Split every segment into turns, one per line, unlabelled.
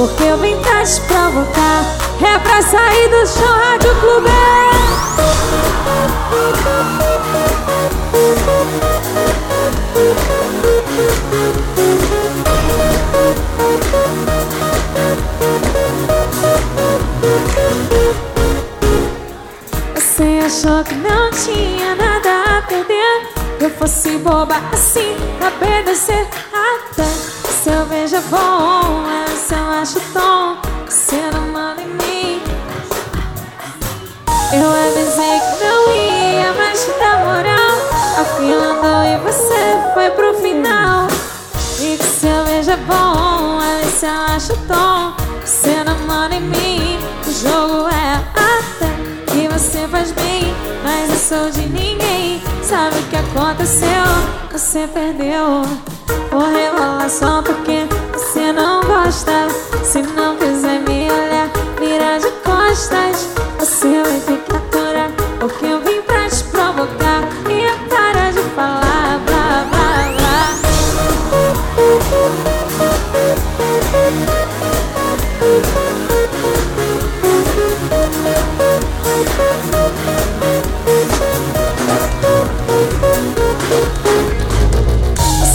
Porque eu vim pra te provocar É pra sair do show Rádio Clube. Você achou que não tinha nada a perder. Eu fosse boba assim pra obedecer Você perdeu por revelação porque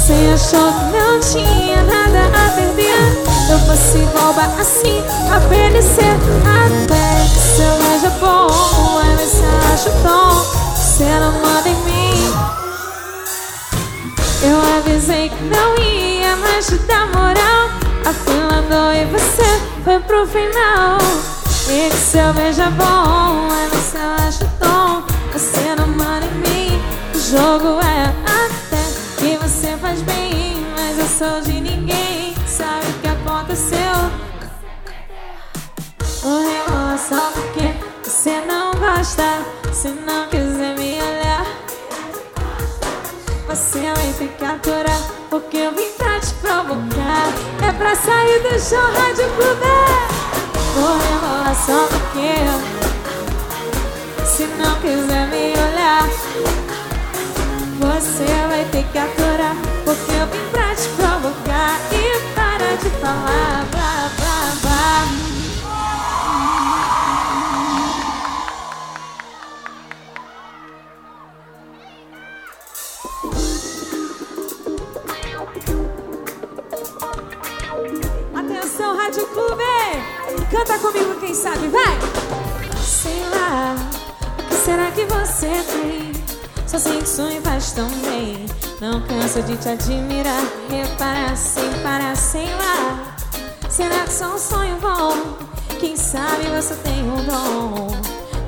Você achou? Que não tinha nada a perder. Eu fosse rouba assim, obedecer Até que seu beijo é bom você acha tom Você não manda em mim. Eu avisei que não ia mais te dar moral. A fila andou e você foi pro final. E que seu beijo é bom você acha tom Você não manda em mim. O jogo é que você faz bem, mas eu sou de ninguém. Sabe o que aconteceu? O relação porque você não gosta. Se não quiser me olhar, você vai ter que aturar. Porque eu vim pra te provocar. É pra sair do show Rádio Clube. O relação porque se não quiser me olhar. Você vai ter que aturar Porque eu vim pra te provocar E para de falar blá blá blá Atenção, Rádio Clube! Canta comigo, quem sabe, vai! Sei lá, o que será que você tem? Só sei que sonho faz tão bem. Não canso de te admirar. Reparar sem parar, sei lá Será que só um sonho bom? Quem sabe você tem um dom?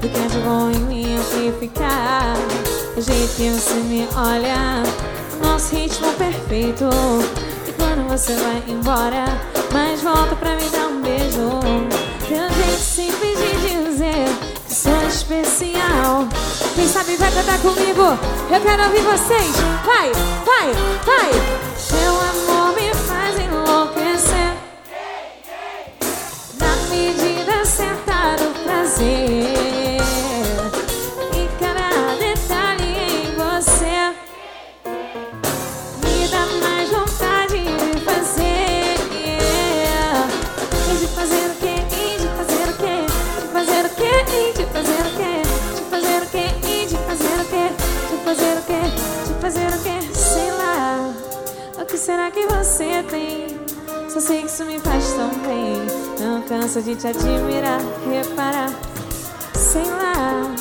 Do que é de bom em mim amplificar. O jeito que você me olha O nosso ritmo perfeito. E quando você vai embora Mas volta pra me dar um beijo. Teu jeito simples de sou especial quem sabe vai cantar comigo? Eu quero ouvir vocês. Vai, vai, vai. Seu amor me faz enlouquecer. Na medida Canso de te admirar, reparar. Sei lá.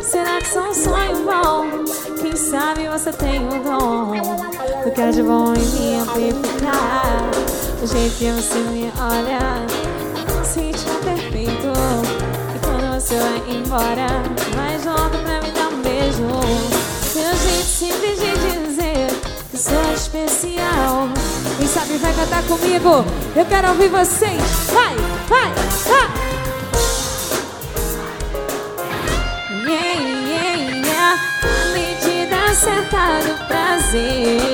Será que sou um sonho bom? Quem sabe você tem um dom Do que é de bom em mim amplificar O jeito que você me olha Nosso ritmo perfeito E quando você vai embora Mais volta pra me dar um beijo Meu jeito simples de dizer Que sou especial Quem sabe vai cantar comigo Eu quero ouvir vocês vai do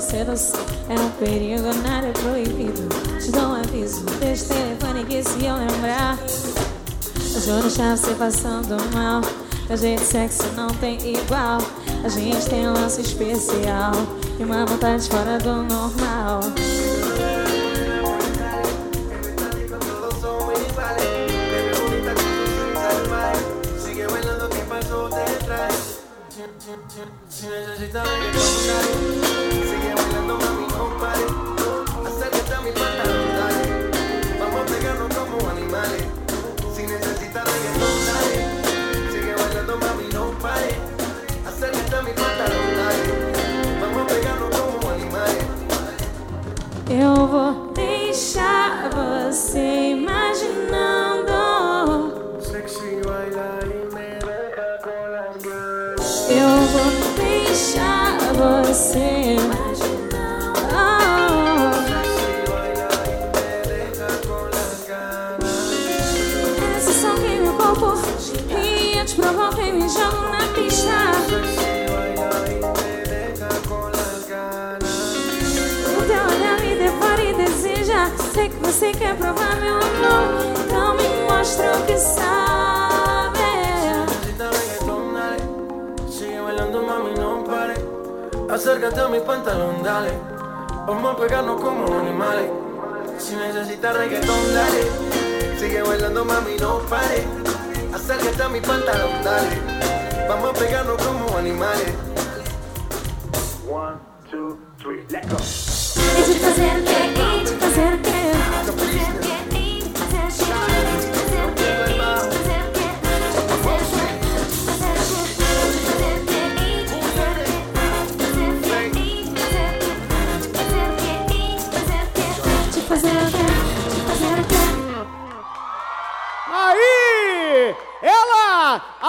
Sedução, é um perigo, nada é proibido. Te dou um aviso, deixa o telefone que se eu lembrar. Eu juro deixar você passando mal Teu jeito sexy não tem igual. A gente tem um lance especial E uma vontade fora do normal Eu vou deixar você imaginando. Eu vou deixar você
me
mostra o que sabe
Necesita reggaetón, dale. Sigue bailando, mami, no pare. Acércate a mi pantalón, dale. Vamos a pegarnos como animales. Si necesitas reggaetón, dale. Sigue bailando, mami, no pare. Acércate a mi pantalón, dale. Vamos a pegarnos como animales. One, two, three, let go.
E de fazer o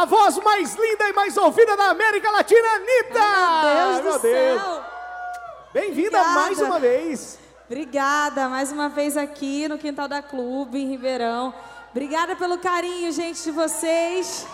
a voz mais linda e mais ouvida da América Latina, Anitta!
Ai, meu Deus do céu!
Bem-vinda mais uma vez.
Obrigada, mais uma vez aqui no Quintal da Clube, em Ribeirão. Obrigada pelo carinho, gente, de vocês.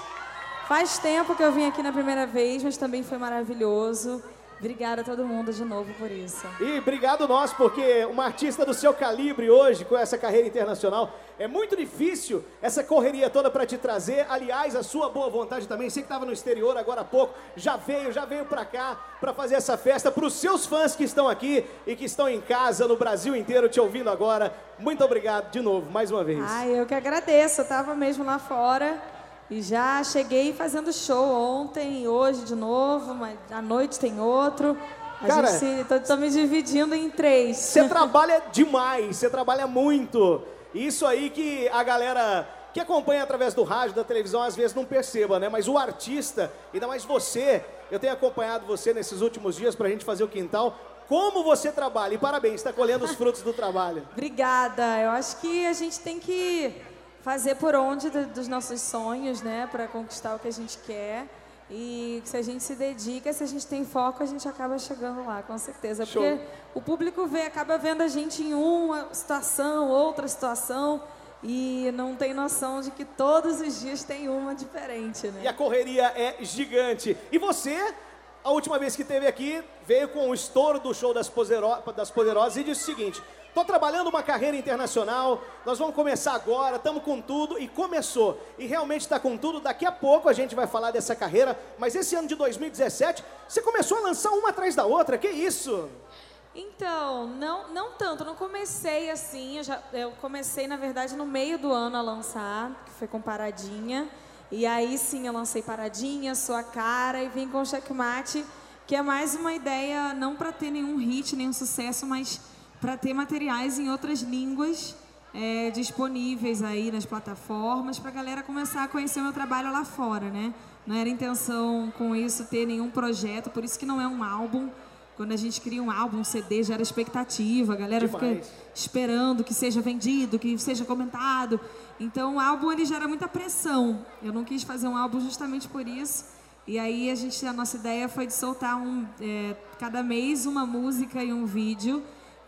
Faz tempo que eu vim aqui na primeira vez, mas também foi maravilhoso. Obrigada a todo mundo de novo por isso.
E obrigado nós, porque uma artista do seu calibre hoje, com essa carreira internacional, é muito difícil essa correria toda para te trazer. Aliás, a sua boa vontade também. Você que estava no exterior agora há pouco, já veio, já veio para cá para fazer essa festa para os seus fãs que estão aqui e que estão em casa no Brasil inteiro te ouvindo agora. Muito obrigado de novo, mais uma vez.
Ai, eu que agradeço. Eu tava mesmo lá fora e já cheguei fazendo show ontem e hoje de novo, mas à noite tem outro. A
Cara,
gente se, tô, tô me dividindo em três.
Você trabalha demais, você trabalha muito. Isso aí que a galera que acompanha através do rádio, da televisão, às vezes não perceba, né? Mas o artista, ainda mais você, eu tenho acompanhado você nesses últimos dias pra gente fazer o quintal. Como você trabalha? E parabéns, está colhendo os frutos do trabalho.
Obrigada. Eu acho que a gente tem que fazer por onde do- dos nossos sonhos, né, para conquistar o que a gente quer. E se a gente se dedica, se a gente tem foco, a gente acaba chegando lá, com certeza.
Show.
Porque o público vê, acaba vendo a gente em uma situação, outra situação, e não tem noção de que todos os dias tem uma diferente, né?
E a correria é gigante. E você, a última vez que esteve aqui, veio com o estouro do show das Poderosas e disse o seguinte: tô trabalhando uma carreira internacional, nós vamos começar agora, estamos com tudo, e começou. E realmente está com tudo. Daqui a pouco a gente vai falar dessa carreira, mas esse ano de 2017, você começou a lançar uma atrás da outra, que isso?
Então, não, não tanto, não comecei assim, eu, já, eu comecei, na verdade, no meio do ano a lançar, que foi com Paradinha, e aí sim eu lancei Paradinha, Sua Cara, e vim com Checkmate, que é mais uma ideia, não para ter nenhum hit, nenhum sucesso, mas para ter materiais em outras línguas é, disponíveis aí nas plataformas, para a galera começar a conhecer o meu trabalho lá fora, né? Não era intenção com isso ter nenhum projeto, por isso que não é um álbum, quando a gente cria um álbum, um CD, gera expectativa, a galera
Demais.
fica esperando que seja vendido, que seja comentado. Então o álbum ele gera muita pressão. Eu não quis fazer um álbum justamente por isso. E aí a gente, a nossa ideia foi de soltar um, é, cada mês uma música e um vídeo.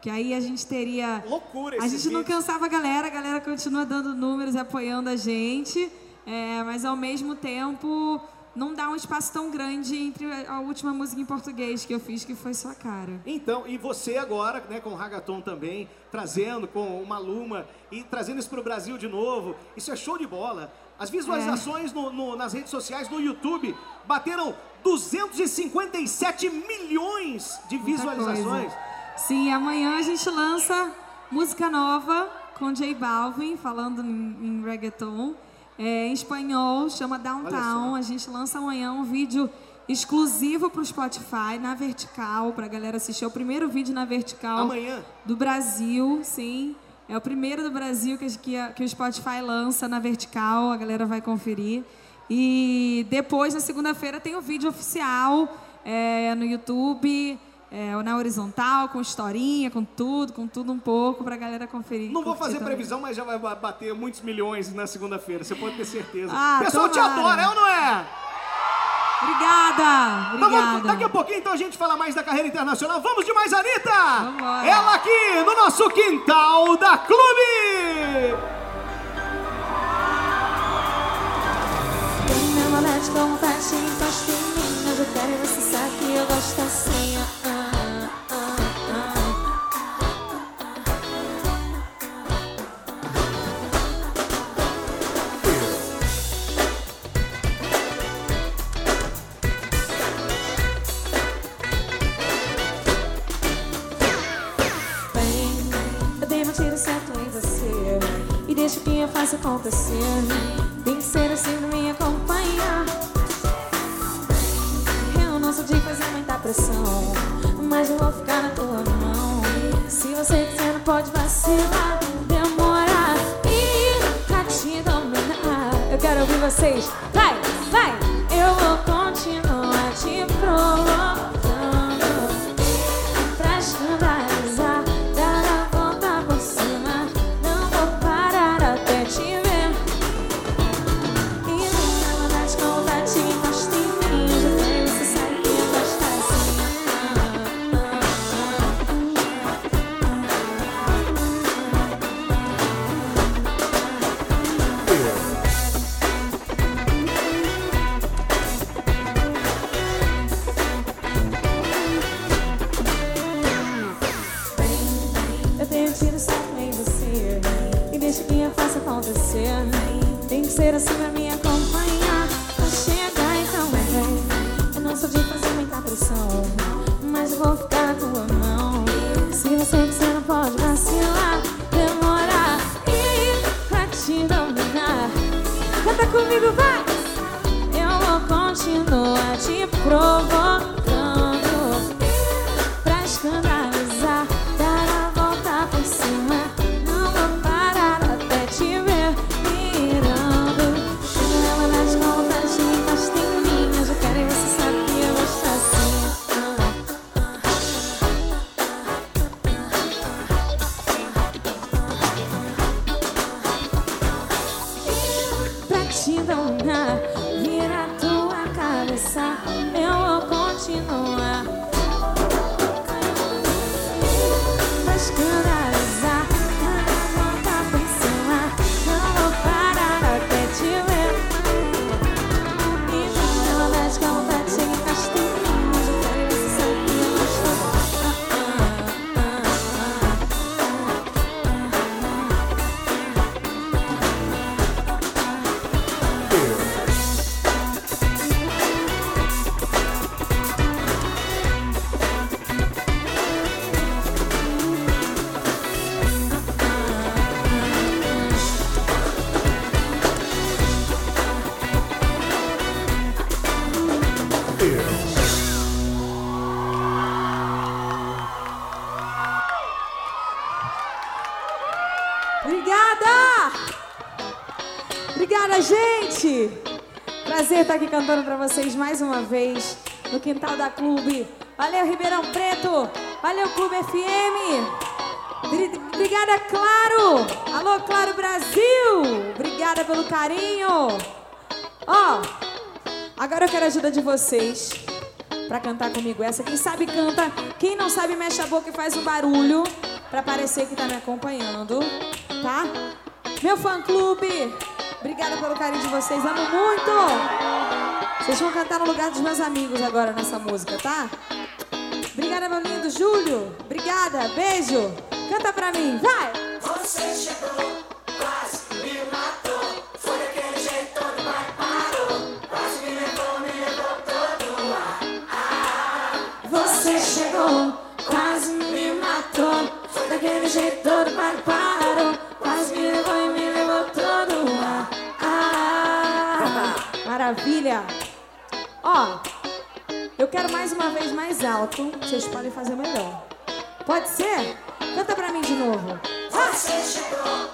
Que aí a gente teria.
Loucura
A gente não
vídeos.
cansava a galera, a galera continua dando números e apoiando a gente. é, mas ao mesmo tempo
não dá um espaço tão grande entre a última música em português que eu fiz, que foi Sua Cara.
Então, e você agora, né, com o Ragaton também, trazendo com o Maluma e trazendo isso para o Brasil de novo, isso é show de bola. As visualizações
É.
no- no- nas redes sociais, no YouTube, bateram 257 milhões de visualizações.
Sim, amanhã a gente lança música nova com J Balvin, falando em, em reggaeton, é, em espanhol, chama Downtown. A gente lança amanhã um vídeo exclusivo para o Spotify, na vertical, para a galera assistir. É o primeiro vídeo na vertical
Amanhã.
do Brasil, sim. É o primeiro do Brasil que, que, que o Spotify lança na vertical, a galera vai conferir. E depois, na segunda-feira, tem o vídeo oficial é, no YouTube, é, na horizontal, com historinha, com tudo, com tudo um pouco, pra galera conferir.
Não vou fazer
também.
previsão, mas já vai ba- bater muitos milhões na segunda-feira, você pode ter certeza.
Ah,
o pessoal te adora, é ou não é?
Obrigada!
Então vamos-
Obrigada!
daqui a pouquinho então a gente fala mais da carreira internacional. Vamos de mais, Anitta!
Vambora.
Ela aqui no nosso quintal da Clube!
Tem encosta em mim Mas eu quero e você sabe que eu gosto assim Te dominar, vira tua cabeça. Eu vou continuar
Estar aqui cantando pra vocês mais uma vez no quintal da Clube. Valeu, Ribeirão Preto! Valeu, Clube FM! Bri- Obrigada, Claro! Alô, Claro Brasil! Obrigada pelo carinho! Ó, agora eu quero a ajuda de vocês pra cantar comigo essa. Quem sabe canta, quem não sabe mexe a boca e faz um barulho pra parecer que tá me acompanhando, tá? Meu fã clube, obrigada pelo carinho de vocês, amo muito. Vocês vão cantar no lugar dos meus amigos agora nessa música, tá? Obrigada, meu lindo Júlio. Obrigada, beijo. Canta pra mim, vai!
Você chegou, quase me matou. Foi daquele jeito todo, mas parou. Quase me levou, me levou todo ar.
Você chegou, quase me matou. Foi daquele jeito todo, mas parou. Quase me levou e me levou todo o ar. Ah,
Maravilha! Ó, eu quero mais uma vez mais alto. Vocês podem fazer melhor. Pode ser? Canta pra mim de novo.
Você chegou,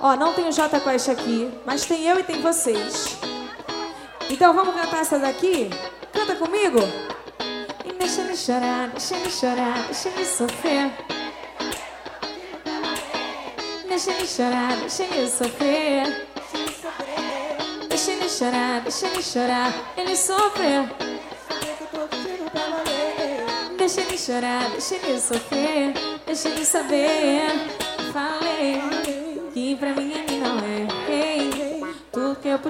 Ó, não tem o J Quest aqui, mas tem eu e tem vocês. Então vamos cantar essa daqui? Canta comigo?
E deixa ele chorar, deixa ele chorar, deixa ele sofrer. Deixa ele chorar, deixa ele sofrer. Deixa ele chorar, deixa ele chorar, ele sofrer. Deixa ele chorar, deixa ele sofrer, deixa ele saber. Falei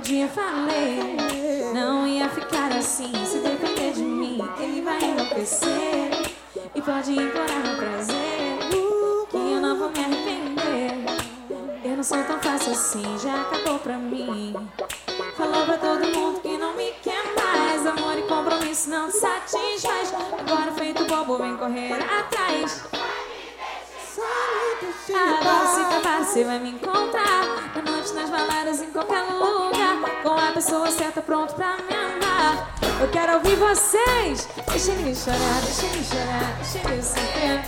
Podia falei. Não ia ficar assim se depender de mim. Ele vai enlouquecer e pode implorar meu prazer. Que eu não vou me arrepender. Eu não sou tão fácil assim, já acabou pra mim. Falou pra todo mundo que não me quer mais. Amor e compromisso não satisfaz. Agora feito bobo, vem correr atrás. Agora se capaz, você vai me encontrar Na noite, nas baladas, em qualquer lugar Com a pessoa certa, pronto pra me amar.
Eu quero ouvir vocês!
Deixa ele chorar, deixa ele chorar, deixa ele sofrer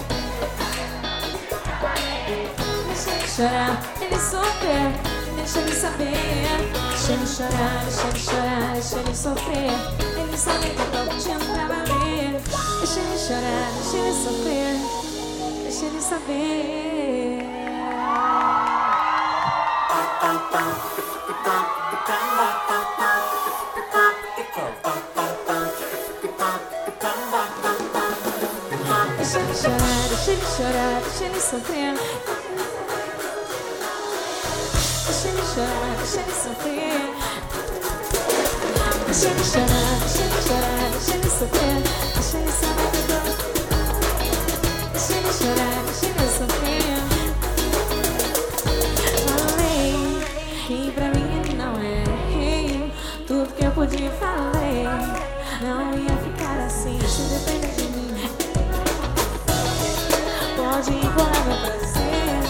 Deixa ele chorar, ele sofrer Deixa ele saber Deixa ele chorar, deixa ele chorar, deixa ele sofrer. Ele sabe que eu tô curtindo pra valer. Deixa ele chorar, deixa ele sofrer. Deixa ele saber Deixa ele chorar, deixa ele chorar, deixa ele sofrer. Deixa ele chorar, deixa ele sofrer. Deixa ele chorar, deixa ele Podia falei. Não ia ficar assim se depender de mim. Pode implorar meu prazer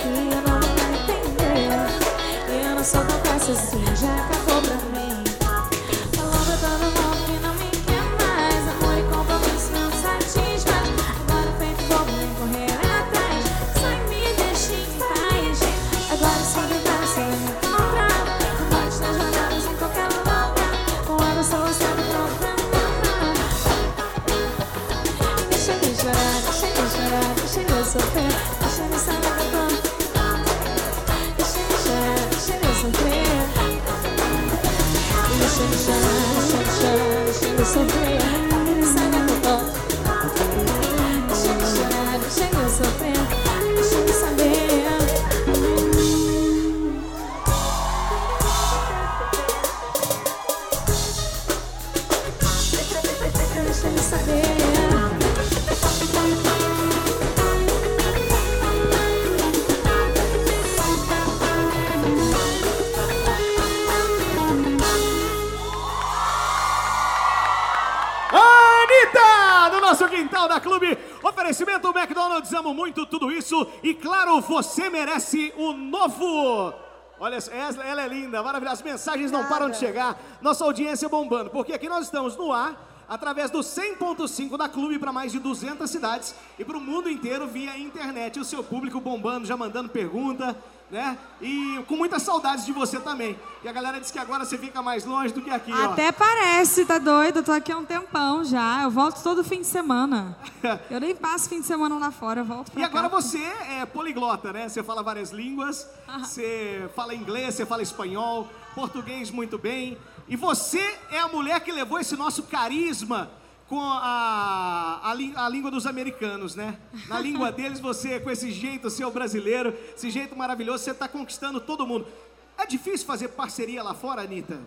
Que eu não vou me arrepender Eu não sou tão fácil assim, já acabou deixa ele
E claro, você merece o novo. Olha, ela ela é linda, maravilhosa. As mensagens não param de chegar. Nossa audiência bombando, porque aqui nós estamos no ar, através do 100.5 da Clube para mais de 200 cidades e para o mundo inteiro via internet. O seu público bombando, já mandando pergunta. né? E com muitas saudades de você também. E a galera disse que agora você fica mais longe do que aqui, ó.
Até parece, tá doido? Eu tô aqui há um tempão já. Eu volto todo fim de semana. Eu nem passo fim de semana lá fora, eu volto pra
E agora
cá.
você é poliglota, né? Você fala várias línguas, você fala inglês, você fala espanhol, português muito bem. E você é a mulher que levou esse nosso carisma com a, a, a língua dos americanos, né? Na língua deles, você, com esse jeito seu brasileiro, esse jeito maravilhoso, você está conquistando todo mundo. É difícil fazer parceria lá fora, Anitta?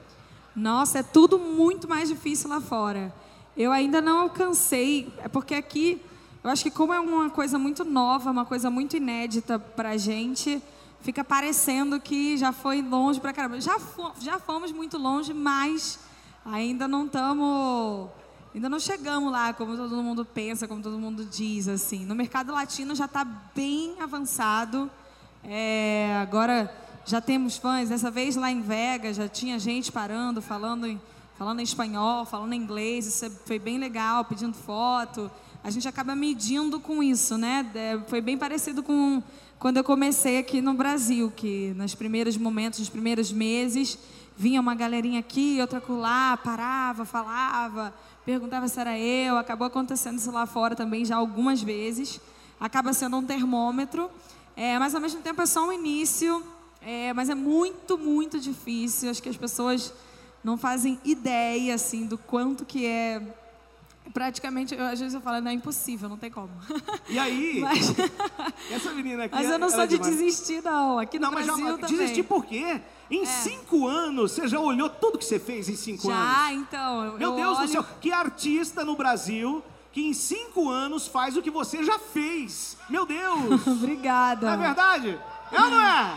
Nossa, é tudo muito mais difícil lá fora. Eu ainda não alcancei, é porque aqui, eu acho que como é uma coisa muito nova, uma coisa muito inédita pra gente, fica parecendo que já foi longe pra caramba. Já, já fomos muito longe, mas ainda não estamos, ainda não chegamos lá como todo mundo pensa, como todo mundo diz, assim. No mercado latino já está bem avançado. É, agora já temos fãs. Dessa vez lá em Vegas já tinha gente parando, falando em, falando em espanhol, falando em inglês. Isso é- foi bem legal, pedindo foto. A gente acaba medindo com isso, né? É, foi bem parecido com quando eu comecei aqui no Brasil, que nos primeiros momentos, nos primeiros meses, vinha uma galerinha aqui, outra lá, parava, falava, perguntava se era eu. Acabou acontecendo isso lá fora também já algumas vezes. Acaba sendo um termômetro. É, mas ao mesmo tempo é só um início, é, mas é muito, muito difícil. Acho que as pessoas não fazem ideia assim do quanto que é. Praticamente, eu, às vezes eu falo, não é impossível, não tem como.
E aí,
Mas,
essa menina aqui.
mas eu não sou
é
de
demais.
desistir, não. Aqui no
Não, mas já,
Brasil também.
desistir por quê? Em cinco anos, você já olhou tudo que você fez em cinco anos?
Já, então. eu-
Meu
eu
Deus
olho-
do céu, que artista no Brasil que em cinco anos faz o que você já fez? Meu Deus!
Obrigada.
Não é verdade? É ou não é?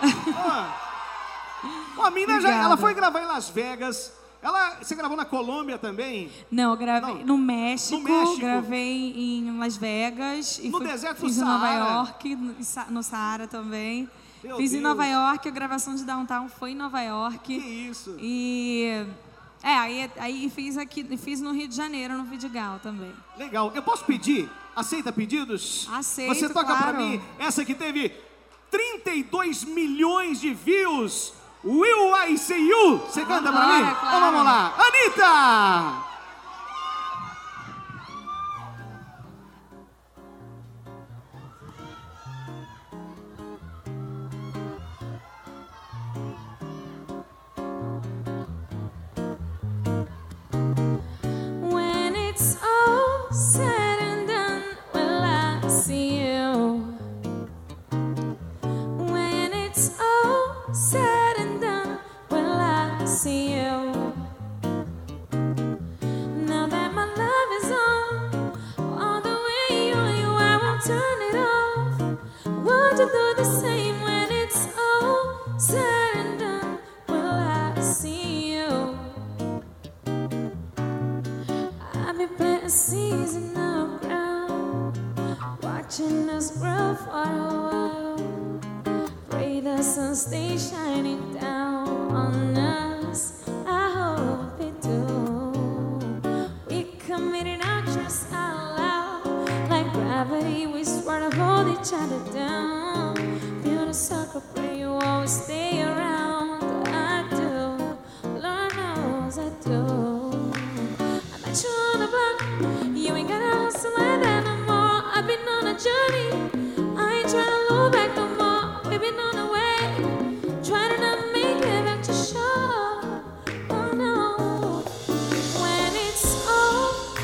Ó, a mina já, ela foi gravar em Las Vegas. Ela, você gravou na Colômbia também?
Não, eu gravei
Não.
no México,
No México.
gravei em Las Vegas. E
No deserto do
fiz em Nova
Saara.
York, no Saara também.
Meu
fiz em
Deus.
Nova York, a gravação de Downtown foi em Nova York.
Que isso?
E. É, aí, aí fiz aqui, fiz no Rio de Janeiro, no Vidigal também.
Legal. Eu posso pedir? Aceita pedidos?
Aceito,
Você toca pra
claro.
mim essa que teve 32 milhões de views. Will I See You? Você canta pra mim?
claro.
Então vamos lá. Anitta!
Say.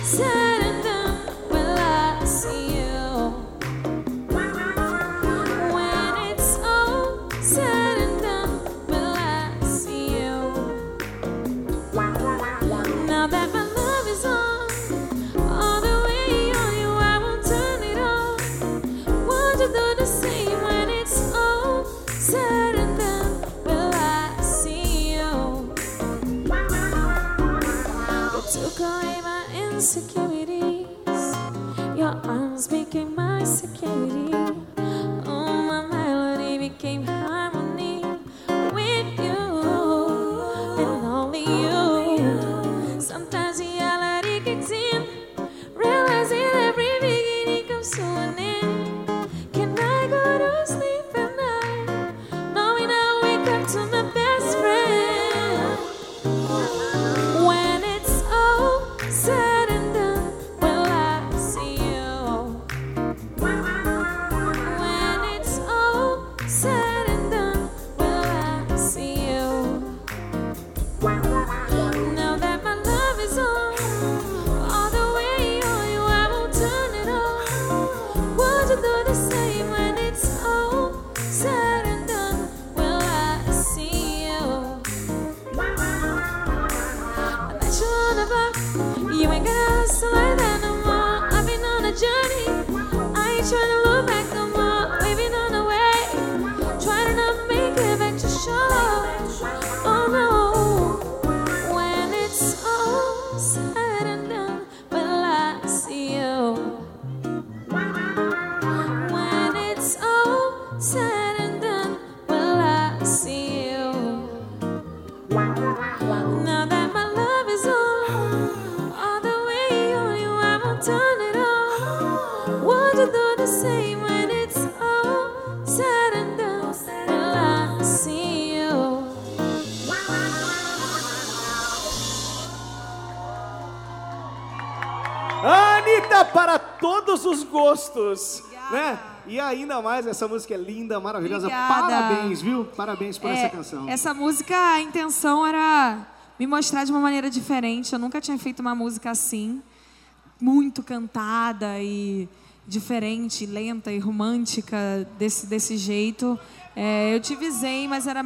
Sen para todos os gostos, né? E ainda mais, essa música é linda, maravilhosa.
Obrigada.
Parabéns, viu? Parabéns por
É,
essa canção.
Essa música, a intenção era me mostrar de uma maneira diferente. Eu nunca tinha feito uma música assim, muito cantada e diferente, lenta e romântica desse, desse jeito. É, eu tive Zen, mas era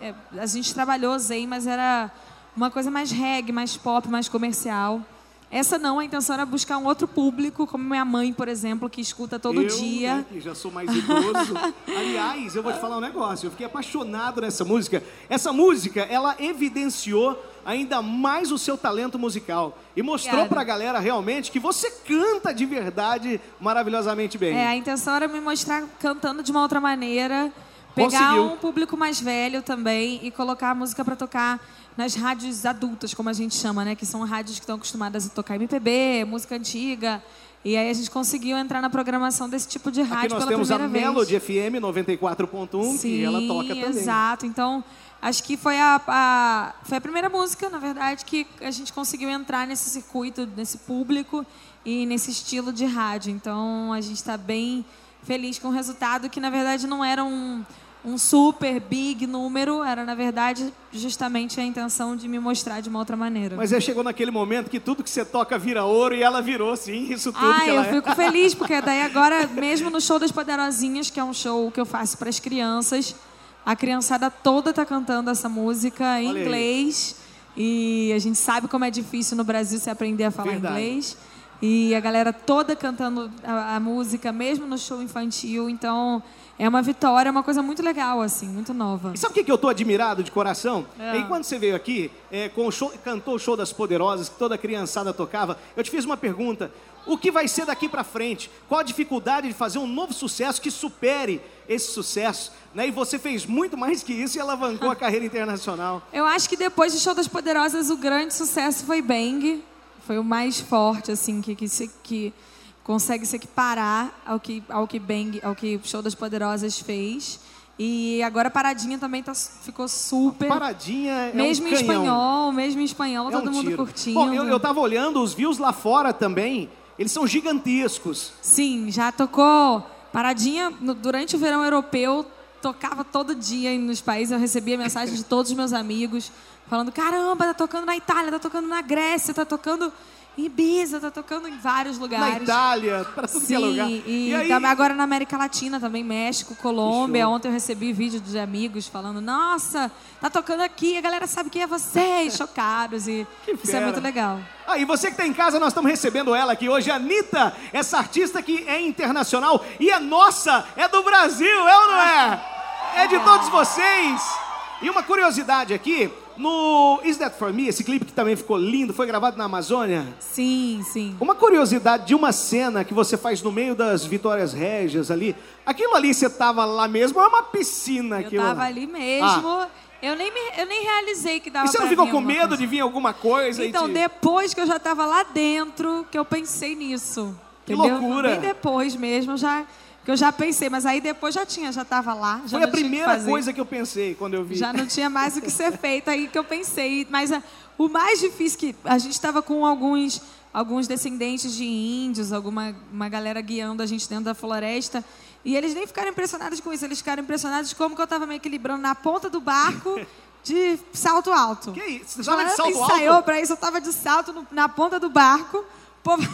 é, a gente trabalhou Zen, mas era uma coisa mais reggae, mais pop, mais comercial. Essa não, a intenção era buscar um outro público, como minha mãe, por exemplo, que escuta todo
eu,
dia.
né, que já sou mais idoso. Aliás, eu vou te falar um negócio. Eu fiquei apaixonado nessa música. Essa música, ela evidenciou ainda mais o seu talento musical e mostrou
Obrigada.
pra galera realmente que você canta de verdade maravilhosamente bem.
É, a intenção era me mostrar cantando de uma outra maneira, pegar
Conseguiu.
um público mais velho também e colocar a música para tocar nas rádios adultas, como a gente chama, né? Que são rádios que estão acostumadas a tocar MPB, música antiga. E aí a gente conseguiu entrar na programação desse tipo de
Aqui
rádio
nós
pela
temos a
vez.
Melody FM 94.1, que ela toca também.
exato. Então, acho que foi a, a- foi a primeira música, na verdade, que a gente conseguiu entrar nesse circuito, nesse público e nesse estilo de rádio. Então, a gente está bem feliz com o resultado, que na verdade não era um, um super big número, era na verdade justamente a intenção de me mostrar de uma outra maneira.
Mas aí chegou naquele momento que tudo que você toca vira ouro e ela virou, sim, isso tudo
Ah, eu
é.
fico feliz, porque daí agora, mesmo no show das Poderosinhas, que é um show que eu faço para as crianças, a criançada toda tá cantando essa música em
Olha aí.
inglês. E a gente sabe como é difícil no Brasil se aprender a falar
Verdade.
inglês. E a galera toda cantando a, a música, mesmo no show infantil. Então, é uma vitória, é uma coisa muito legal, assim, muito nova.
E sabe o que, que eu tô admirado de coração?
É.
E quando você veio aqui, é, com o show, cantou o show das Poderosas, que toda a criançada tocava, eu te fiz uma pergunta. O que vai ser daqui pra frente? Qual a dificuldade de fazer um novo sucesso que supere esse sucesso? Né? E você fez muito mais que isso e alavancou a carreira internacional.
Eu acho que depois do Show das Poderosas, o grande sucesso foi Bang. Foi o mais forte, assim, que, que, que consegue se equiparar ao que, ao que Bang, ao que Show das Poderosas fez. E agora Paradinha também tá, ficou super.
Paradinha é
mesmo
um
em
canhão.
espanhol, mesmo em espanhol,
É
todo
um
mundo
tiro.
curtindo.
Bom, eu, eu tava olhando os views lá fora também, eles são gigantescos.
Sim, já tocou. Paradinha, no- durante o verão europeu, tocava todo dia nos países. Eu recebia mensagem de todos os meus amigos, falando: caramba, tá tocando na Itália, tá tocando na Grécia, tá tocando Ibiza, tá tocando em vários lugares.
Na Itália, pra tudo que é
Sim,
lugar.
e,
aí,
tam- agora na América Latina também, México, Colômbia.
show.
Ontem eu recebi vídeo de amigos falando: Nossa, tá tocando aqui, a galera sabe quem é você, e chocados. E isso é muito legal.
Aí, você que tá em casa, nós estamos recebendo ela aqui hoje, a Anitta, essa artista que é internacional e é nossa, é do Brasil, é ou não é? É de todos vocês. E uma curiosidade aqui, no Is That For Me, esse clipe que também ficou lindo, foi gravado na Amazônia.
Sim, sim.
Uma curiosidade de uma cena que você faz no meio das Vitórias Régias ali. Aquilo ali, você tava lá mesmo ou é uma piscina?
Eu
aquilo
tava
lá?
ali mesmo. Eu, nem me- eu nem realizei que dava
E você não ficou com medo
coisa.
de vir alguma coisa?
Então,
te-
depois que eu já tava lá dentro, que eu pensei nisso.
Que
entendeu?
loucura.
Bem depois mesmo, já, que eu já pensei. Mas aí depois já tinha, já tava lá. Já
Foi a
que
primeira
fazer.
coisa que eu pensei quando eu vi.
Já não tinha mais o que ser feito aí que eu pensei. Mas ah, o mais difícil que a gente estava com alguns alguns descendentes de índios, alguma uma galera guiando a gente dentro da floresta. E eles nem ficaram impressionados com isso, eles ficaram impressionados como que eu estava me equilibrando na ponta do barco de salto alto.
Que isso? Você tava de salto
ensaiou
alto?
pra isso, eu tava de salto no- na ponta do barco. O povo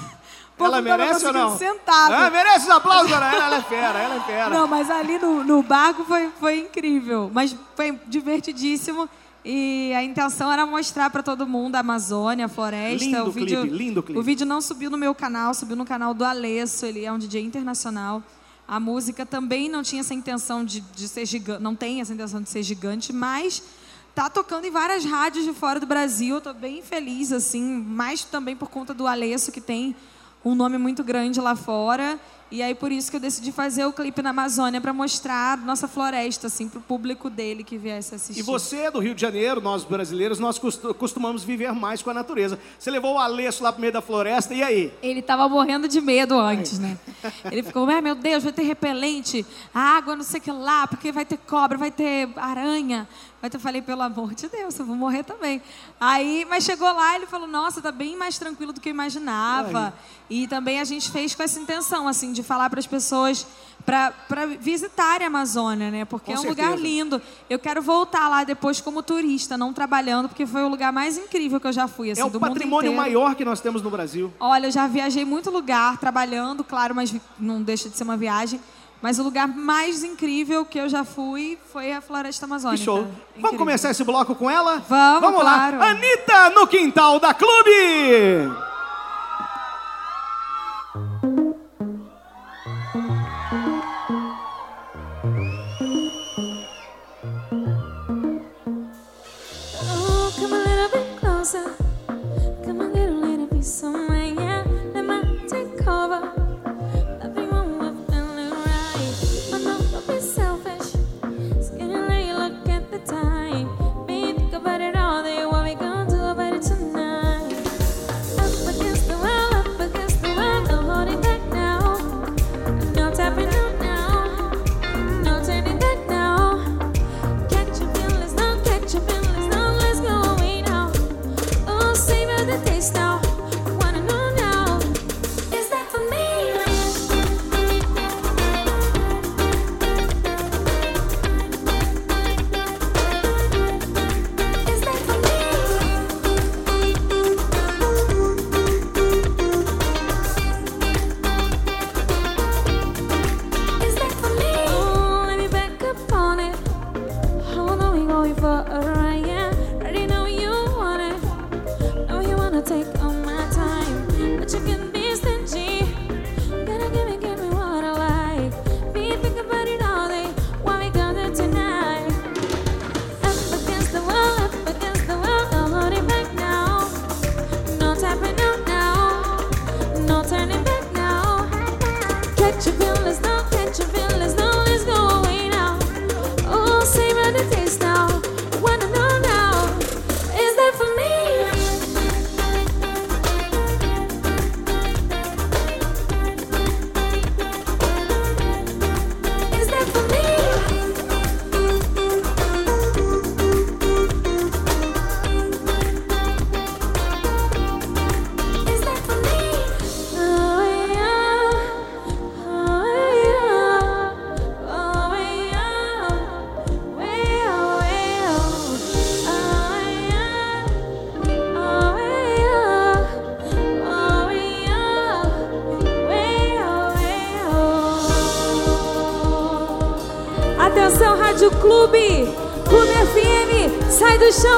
Ela merece ou não?
Sentado.
Ah, merece os aplausos, Ana. Ela é fera, ela é fera.
Não, mas ali no, no barco foi, foi incrível. Mas foi divertidíssimo. E a intenção era mostrar para todo mundo a Amazônia, a floresta.
Lindo
o vídeo,
clipe, lindo clipe.
O vídeo não subiu no meu canal, subiu no canal do Alesso. Ele é um DJ internacional. A música também não tinha essa intenção de, de ser gigante, não tem essa intenção de ser gigante, mas tá tocando em várias rádios de fora do Brasil. Eu tô bem feliz, assim, mais também por conta do Alesso, que tem um nome muito grande lá fora. E aí por isso que eu decidi fazer o clipe na Amazônia para mostrar nossa floresta assim pro público dele que viesse assistir.
E você é do Rio de Janeiro, nós brasileiros, nós costu- costumamos viver mais com a natureza. Você levou o Alesso lá pro meio da floresta, e aí?
Ele tava morrendo de medo antes, né?
Ele ficou, "Ai, meu Deus, vai ter repelente, água, não sei o que lá, porque vai ter cobra, vai ter aranha. Mas eu falei, pelo amor de Deus, eu vou morrer também. Aí, mas chegou lá, ele falou, nossa, tá bem mais tranquilo do que eu imaginava. E também a gente fez com essa intenção, assim, de falar para as pessoas para visitarem a Amazônia, né? Porque
Com
é um lugar
certeza.
lindo. Eu quero voltar lá depois como turista, não trabalhando, porque foi o lugar mais incrível que eu já fui, assim,
É o
do mundo
patrimônio
inteiro.
maior que nós temos no Brasil.
Olha, eu já viajei muito lugar, trabalhando, claro, mas não deixa de ser uma viagem. Mas o lugar mais incrível que eu já fui foi a Floresta
Que
Amazônica.
show. Vamos
Incrível.
começar esse bloco com ela?
Vamos,
Vamos
claro.
lá. Anitta no quintal da Clube.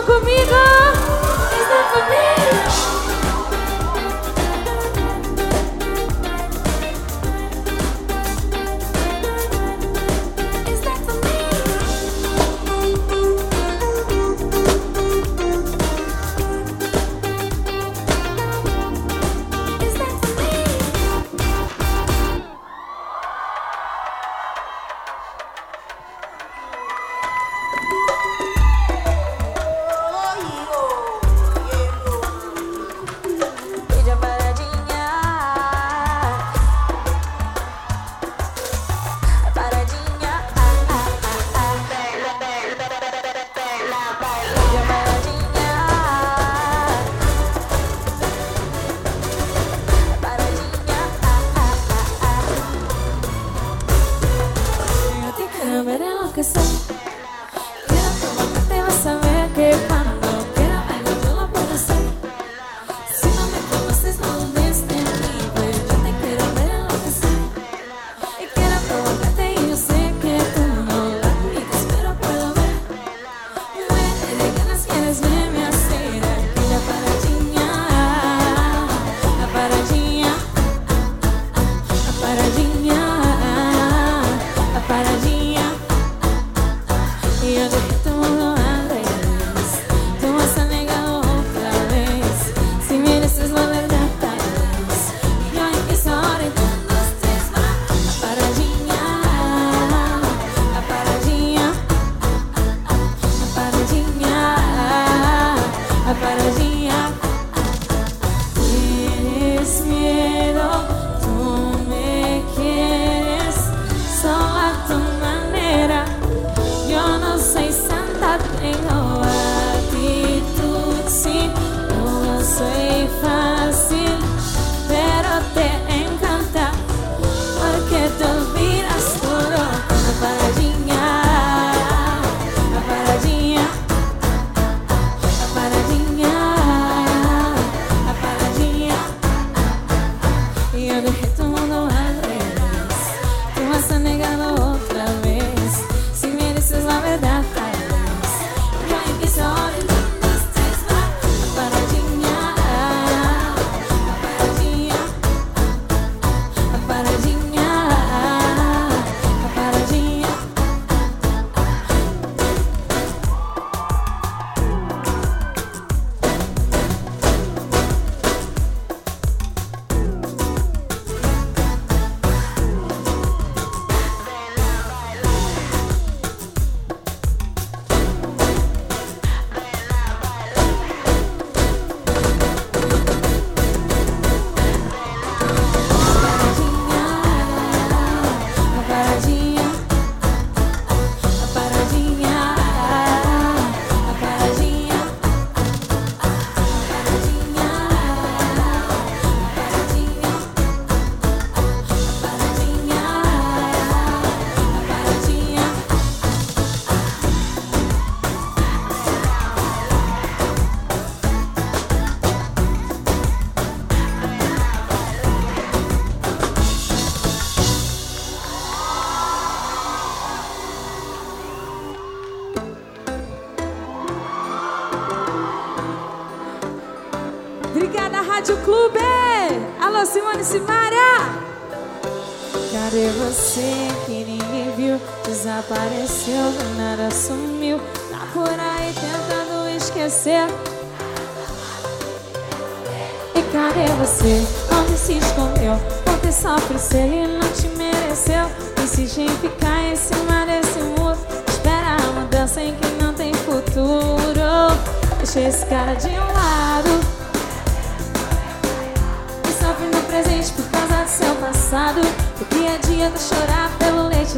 Comigo.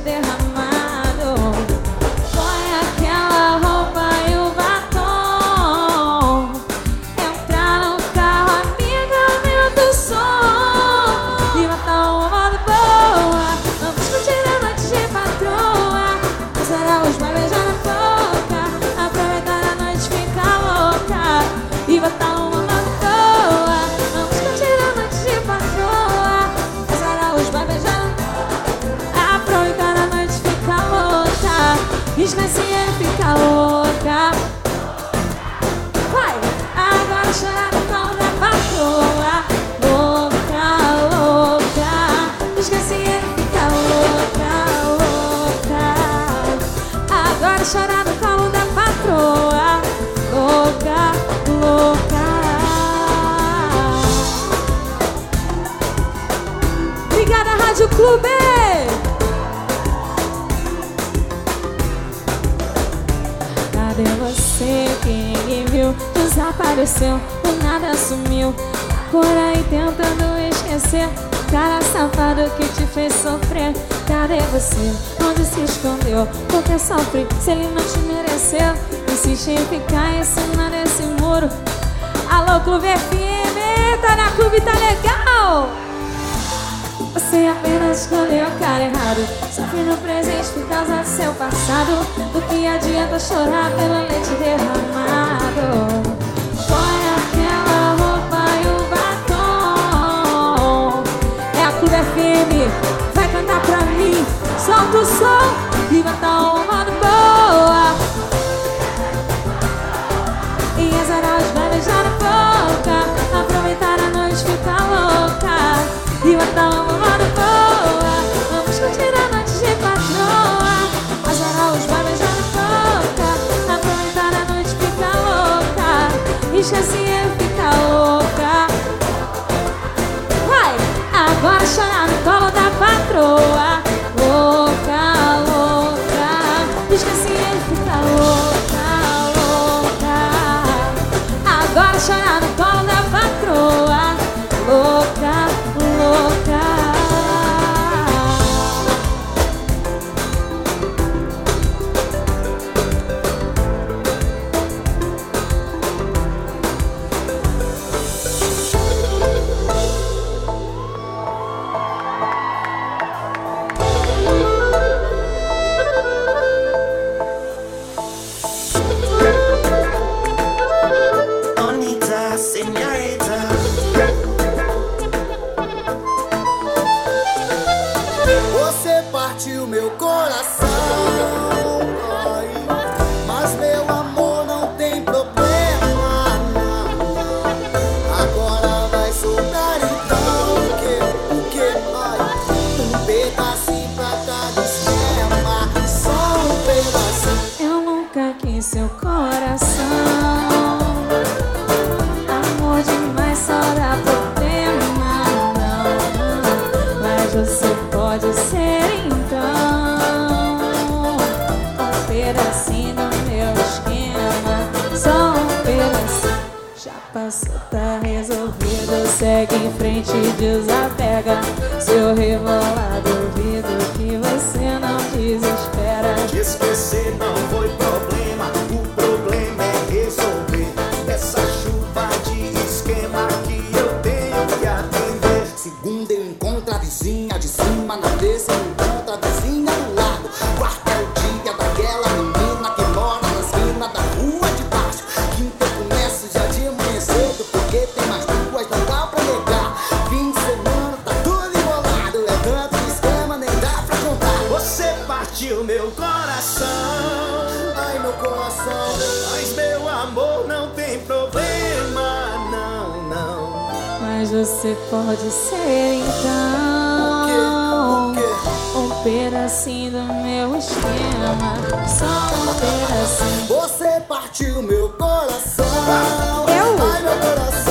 derramar. Bicha se eu ficar segue em frente e desapega. Seu revolado, duvido que você não desespera.
Não você
pode ser então um pedacinho do meu esquema, só um pedacinho.
Você partiu meu coração.
Eu?
Ai, meu coração.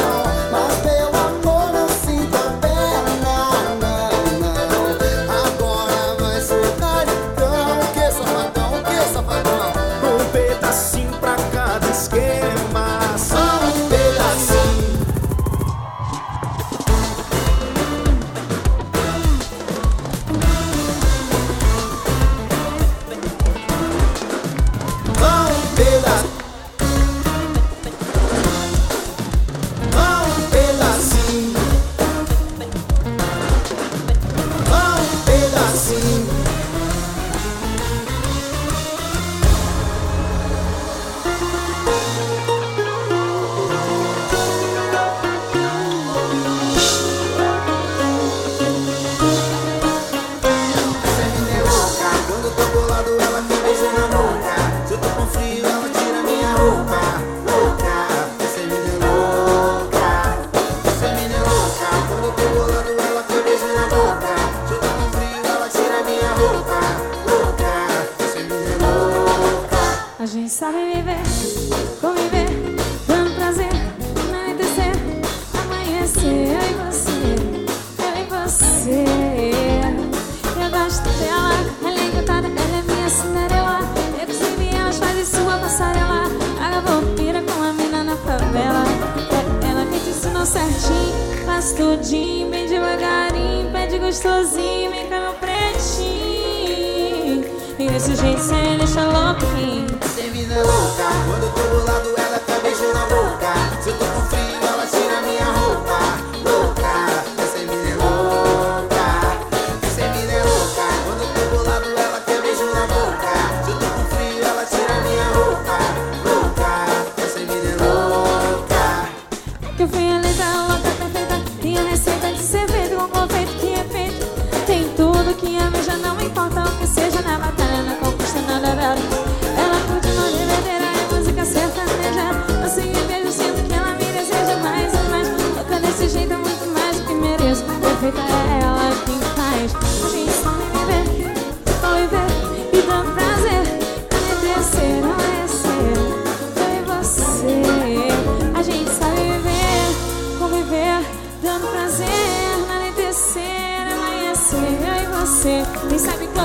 E desse jeito cê deixa louquinho.
Essa menina é louca. Quando eu tô bolado,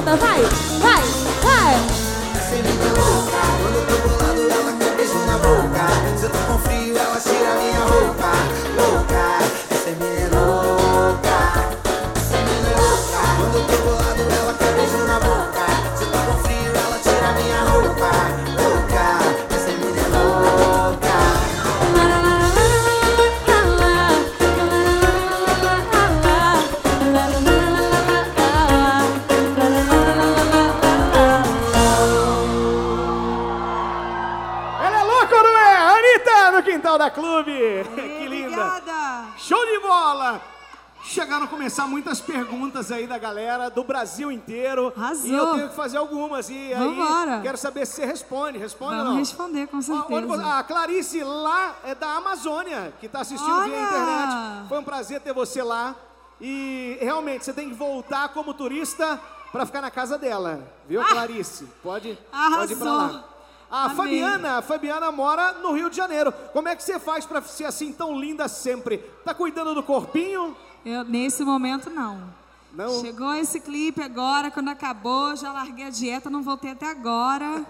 Quem sabe canta, vai,
perguntas aí da galera do Brasil inteiro.
Arrasou.
E eu tenho que fazer algumas. E aí,
Vambora.
quero saber se você responde. Responde ou
Vamos
não?
responder, com certeza.
você- A Clarice lá é da Amazônia, que está assistindo via
Olha!
internet. Foi um prazer ter você lá. E realmente, você tem que voltar como turista para ficar na casa dela. Viu, Clarice? Pode, pode ir
Ah! Arrasou.
lá. A
Amei.
Fabiana, a Fabiana mora no Rio de Janeiro. Como é que você faz para ser assim tão linda sempre? Tá cuidando do corpinho?
Eu, nesse momento, não.
Não?
Chegou esse clipe agora, quando acabou, já larguei a dieta, não voltei até agora.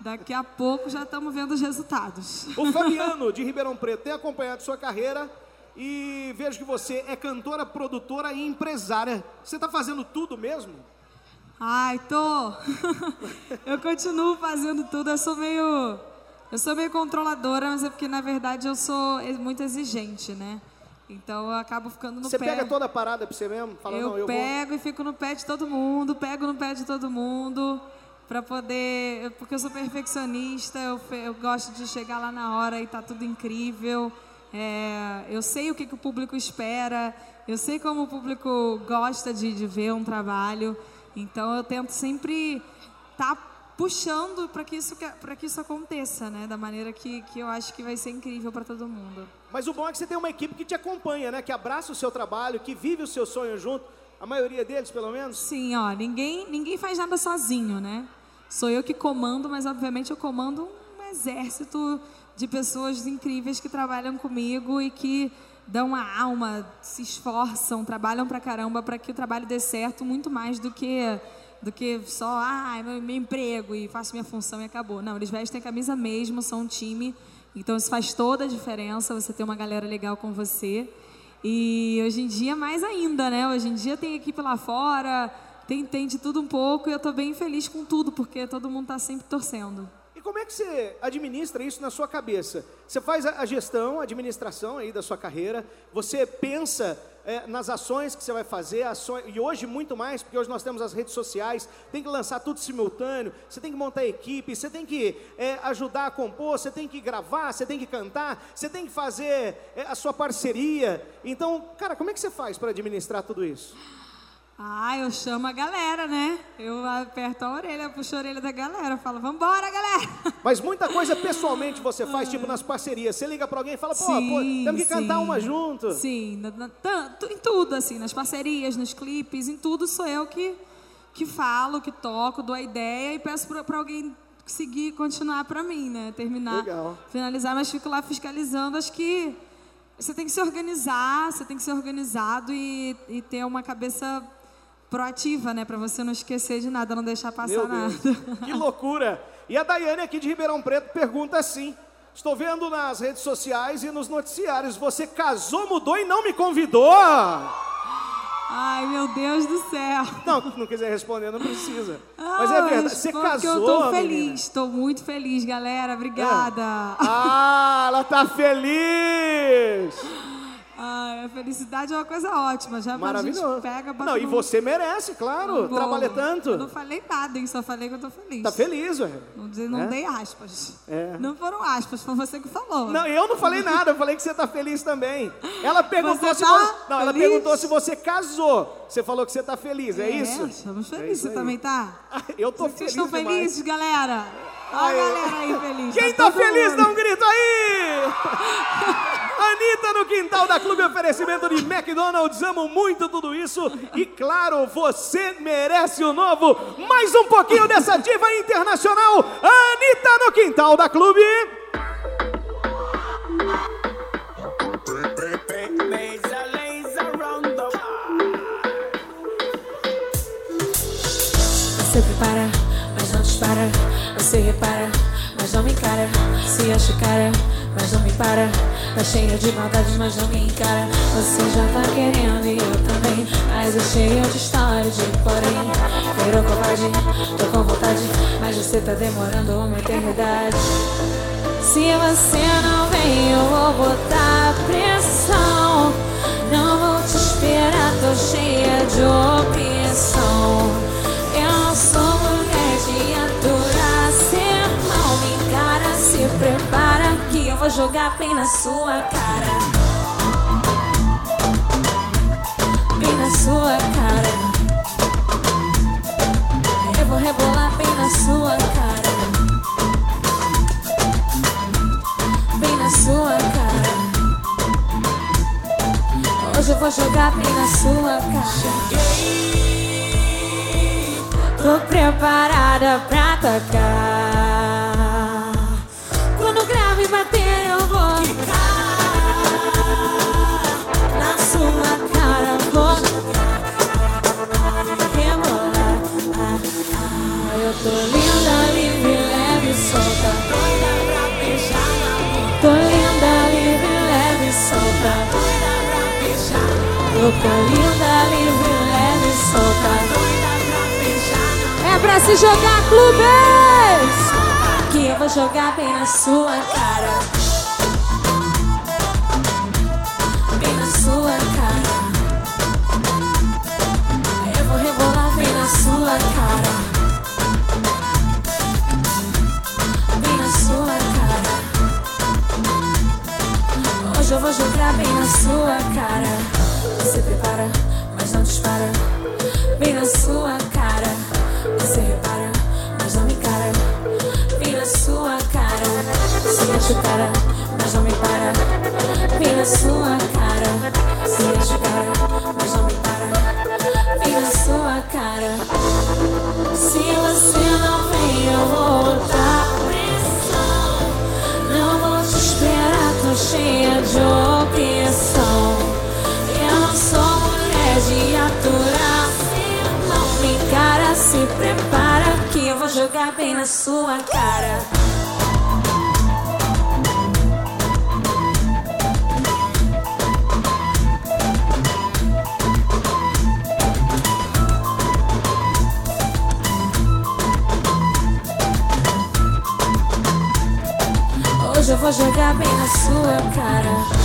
Daqui a pouco já estamos vendo os resultados.
O Fabiano, de Ribeirão Preto, tem acompanhado sua carreira e vejo que você é cantora, produtora e empresária. Você tá fazendo tudo mesmo?
Ai, tô. eu continuo fazendo tudo. Eu sou meio. Eu sou meio controladora, mas é porque, na verdade, eu sou muito exigente, né? Então eu acabo ficando no
você
pé.
pega toda a parada pra você mesmo? Fala,
eu
não, eu
pego e fico no pé de todo mundo, pego no pé de todo mundo, pra poder. Porque eu sou perfeccionista, eu, eu gosto de chegar lá na hora e tá tudo incrível. É, eu sei o que, que o público espera, eu sei como o público gosta de, de ver um trabalho, então eu tento sempre estar puxando para que, isso, pra que isso aconteça, né? Da maneira que, que eu acho que vai ser incrível para todo mundo.
Mas o bom é que você tem uma equipe que te acompanha, né? Que abraça o seu trabalho, que vive o seu sonho junto. A maioria deles, pelo menos.
Sim, ó, ninguém, ninguém faz nada sozinho, né? Sou eu que comando, mas obviamente eu comando um exército de pessoas incríveis que trabalham comigo e que dão a alma, se esforçam, trabalham pra caramba para que o trabalho dê certo, muito mais do que do que só, ah, é meu, meu emprego e faço minha função e acabou. Não, eles vestem a camisa mesmo, são um time. Então isso faz toda a diferença, você ter uma galera legal com você. E hoje em dia mais ainda, né? Hoje em dia tem equipe lá fora, tem, tem de tudo um pouco e eu tô bem feliz com tudo, porque todo mundo tá sempre torcendo.
E como é que você administra isso na sua cabeça? Você faz a gestão, a administração aí da sua carreira, você pensa é, nas ações que você vai fazer, ações, e hoje muito mais, porque hoje nós temos as redes sociais, tem que lançar tudo simultâneo, você tem que montar equipe, você tem que é, ajudar a compor, você tem que gravar, você tem que cantar, você tem que fazer é, a sua parceria. Então, cara, como é que você faz para administrar tudo isso?
Ah, eu chamo a galera, né? Eu aperto a orelha, puxo a orelha da galera, falo, vambora, galera!
Mas muita coisa pessoalmente você faz, tipo nas parcerias. Você liga pra alguém e fala, pô, pô temos que cantar
sim.
uma junto.
Sim, na- na- tan- tu- em tudo, assim, nas parcerias, nos clipes, em tudo sou eu que, que falo, que toco, dou a ideia e peço pra, pra alguém seguir, continuar pra mim, né? Terminar,
Legal.
finalizar, mas fico lá fiscalizando. Acho que você tem que se organizar, você tem que ser organizado e, e ter uma cabeça proativa, né? Pra você não esquecer de nada, não deixar passar nada.
Que loucura! E a Daiane aqui de Ribeirão Preto pergunta assim: Estou vendo nas redes sociais e nos noticiários, você casou, mudou e não me convidou?
Ai, meu Deus do céu.
Não, não quiser responder, não precisa. Mas é
Ah,
verdade, você
porque
casou,
Eu tô
menina?
feliz, estou muito feliz, galera. Obrigada.
Ah, ela tá feliz!
Ai, a felicidade é uma coisa ótima. Já
Maravilhoso.
pega,
Não, e você merece, claro,
no
trabalha tanto.
Eu não falei nada, hein? Só falei que eu tô feliz.
Tá feliz, ué?
Não, dizer- não
É?
dei aspas.
É.
Não foram aspas, foi você que falou.
Não, eu não falei nada, eu falei que você tá feliz também. Ela perguntou
Você
se
tá
você... Não, ela perguntou se você casou. Você falou que você tá feliz, é, isso?
Estamos
É
felizes,
isso
você também tá?
Eu tô
Vocês
feliz
estão
demais.
felizes, galera? Olha a galera aí feliz.
Quem tá
todo
feliz,
mundo.
dá um grito aí! Anitta no quintal da Clube Oferecimento de McDonald's. Amo muito tudo isso. E claro, você merece o novo. Mais um pouquinho dessa diva internacional. Anitta no quintal da Clube.
Você prepara, mas não dispara. Você repara, mas não me encara. Se acha cara, mas não me para. Tá cheia de maldade, mas não me encara. Você já tá querendo e eu também. Mas eu cheio de história, de porém. Virou covarde, tô com vontade. Mas você tá demorando uma eternidade. Se você não vem, eu vou botar pressão. Não vou te esperar, tô cheia de opção. Vou jogar bem na sua cara. Bem na sua cara. Eu vou rebolar bem na sua cara. bem na sua cara. Hoje eu vou jogar bem na sua cara. Tô preparada pra tocar. Linda, livre, leve, solta. É pra se jogar, clubes! Que eu vou jogar bem na sua cara. Bem na sua cara. Eu vou rebolar bem na sua cara. Eu vou jogar bem na sua cara. sua cara. Se ajudar, mas não me para. Vi na sua cara. Se
você não vem, eu vou dar pressão. Não vou te esperar, tô cheia de opção. Eu não sou mulher de aturar. Não
me
encara, se prepara que eu vou jogar
bem na sua cara. vou jogar bem na sua cara.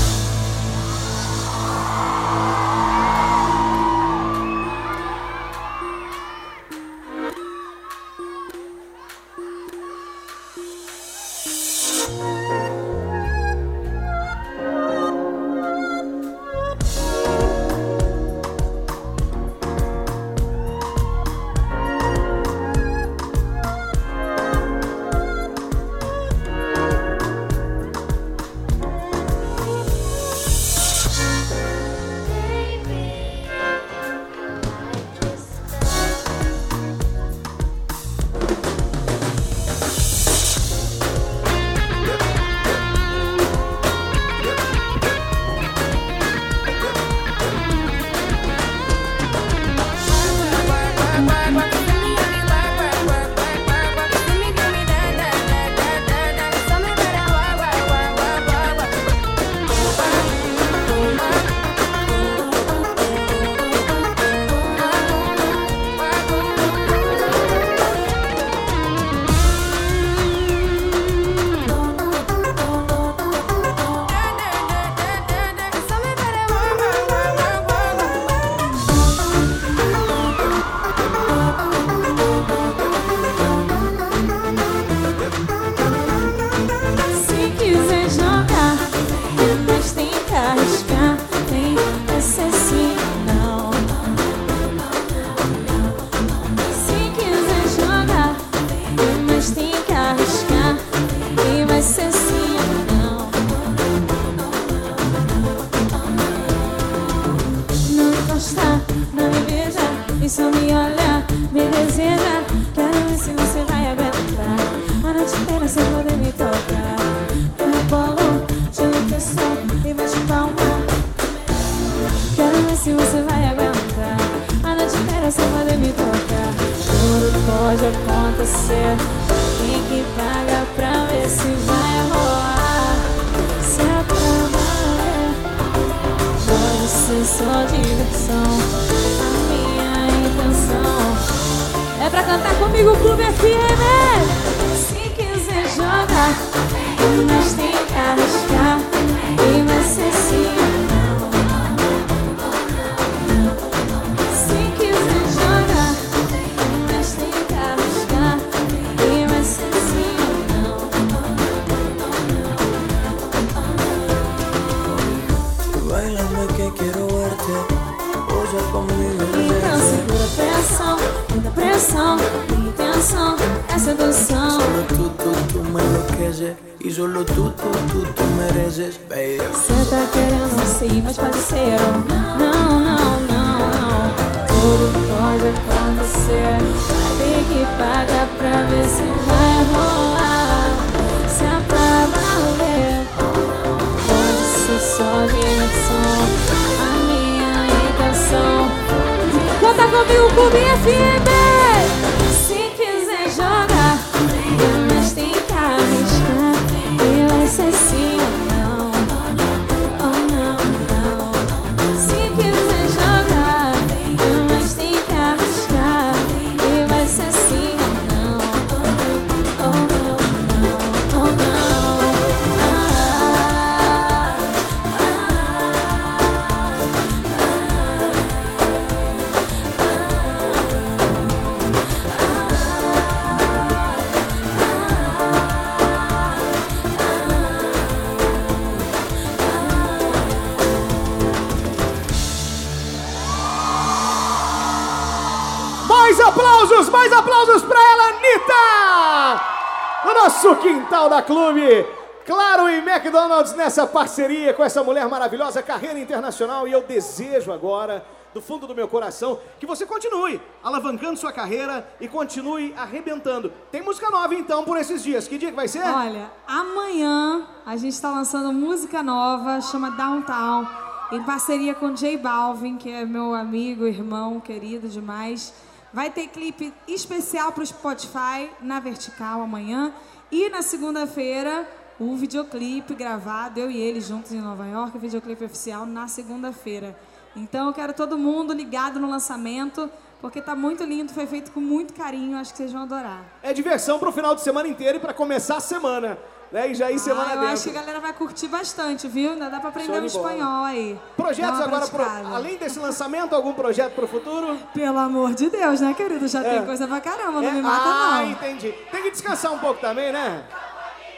da clube. Claro e McDonald's nessa parceria com essa mulher maravilhosa, carreira internacional. E eu desejo agora, do fundo do meu coração, que você continue alavancando sua carreira e continue arrebentando. Tem música nova então por esses dias. Que dia que vai ser?
Olha, amanhã a gente está lançando música nova, chama Downtown, em parceria com J Balvin, que é meu amigo, irmão, querido demais.
Vai ter clipe especial para o Spotify na Vertical amanhã. E na segunda-feira, o videoclipe gravado, eu e ele juntos em Nova York, o videoclipe oficial na segunda-feira. Então eu quero todo mundo ligado no lançamento, porque tá muito lindo, foi feito com muito carinho, acho que vocês vão adorar.
É diversão pro final de semana inteiro e pra começar a semana. Né? E já ir semana
Ah, eu
dentro.
acho que a galera vai curtir bastante, viu? Ainda dá pra aprender um espanhol aí.
Projetos agora, pro- além desse lançamento, algum projeto pro futuro?
Pelo amor de Deus, né, querido? Já
É.
tem coisa pra caramba, não
É?
me mata
ah,
não.
entendi. Tem que descansar um pouco também, né?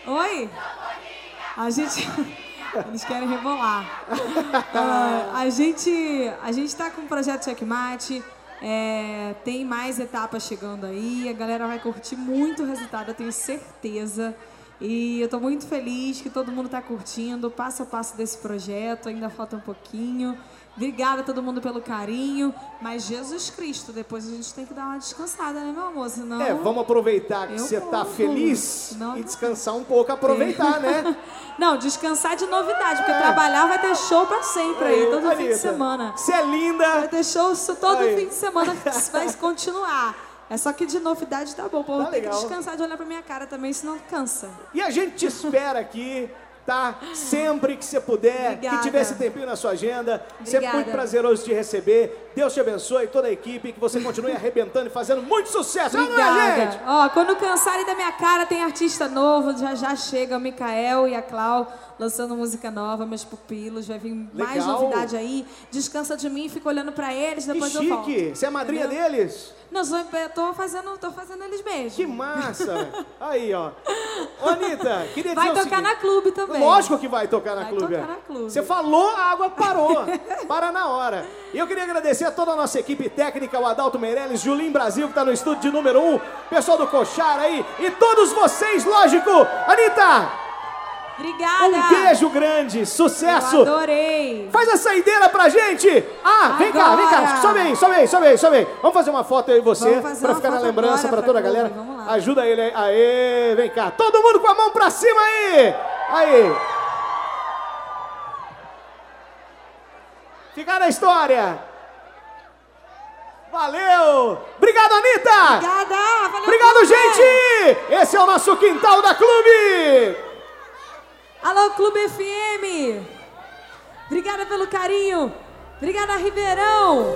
Oi? A gente. Eles querem rebolar. Ah, a gente a gente tá com o projeto Checkmate. é, tem mais etapas chegando aí. A galera vai curtir muito o resultado, eu tenho certeza. E eu tô muito feliz que todo mundo tá curtindo, passo a passo desse projeto. Ainda falta um pouquinho. Obrigada a todo mundo pelo carinho. Mas Jesus Cristo, depois a gente tem que dar uma descansada, né, meu amor? Senão...
É, vamos aproveitar que você tá
vou.
feliz
Não,
e descansar um pouco, aproveitar, né?
Não, descansar de novidade, porque
É.
trabalhar vai ter show pra sempre aí, todo fim de semana.
Você é
Vai
linda.
ter show todo
Aí.
fim de semana, vai continuar. É só que de novidade tá bom, o povo
Tá
tem que
legal.
descansar de olhar pra minha cara também, senão cansa.
E a gente te espera aqui, tá? Sempre que você puder,
Obrigada.
que tiver esse tempinho na sua agenda. Sempre
Obrigada.
muito prazeroso te receber. Deus te abençoe, toda a equipe, que você continue arrebentando e fazendo muito sucesso. Não é, gente?
Obrigada. Ó, quando cansarem da minha cara, tem artista novo, já já chega o Mikael e a Clau lançando música nova, meus pupilos, vai vir mais
Legal.
novidade aí. Descansa de mim, fica olhando pra eles,
Que
depois eu volto.
chique. Você é madrinha
Entendeu?
deles?
Não, eu tô fazendo, tô fazendo eles mesmos.
Que massa. Aí, ó. Ô, Anitta, queria dizer
Vai tocar na clube também.
Lógico que vai tocar na
Vai
clube.
tocar na clube.
Você falou, a água parou. Para na hora. E eu queria agradecer a toda a nossa equipe técnica, o Adalto Meirelles, Julim Brasil, que está no estúdio de número 1, um, pessoal do Cochar aí, e todos vocês, lógico. Anitta,
Obrigada.
um beijo grande, sucesso.
Eu adorei.
Faz a saideira pra gente! Ah, vem cá, vem cá, sobe aí, sobe aí, sobe aí, sobe aí. Vamos fazer uma foto e você, pra ficar na lembrança pra
pra
toda a galera.
vamos lá.
Ajuda ele aí. Aê, vem cá. Todo mundo com a mão pra cima aí! Aí. Ficar na história. Valeu! Obrigado, Anitta!
Obrigada. Valeu,
Obrigado,
clube.
gente! Esse é o nosso quintal da Clube!
Alô, Clube FM. Obrigada pelo carinho. Obrigada, Ribeirão.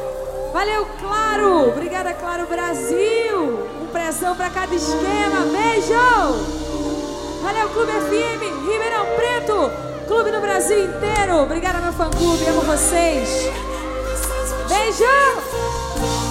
Valeu, Claro. Obrigada, Claro Brasil. Um pressão pra cada esquema. Beijo. Valeu, Clube FM. Ribeirão Preto. Clube no Brasil inteiro. Obrigada, meu fã-clube. Amo vocês. Beijo.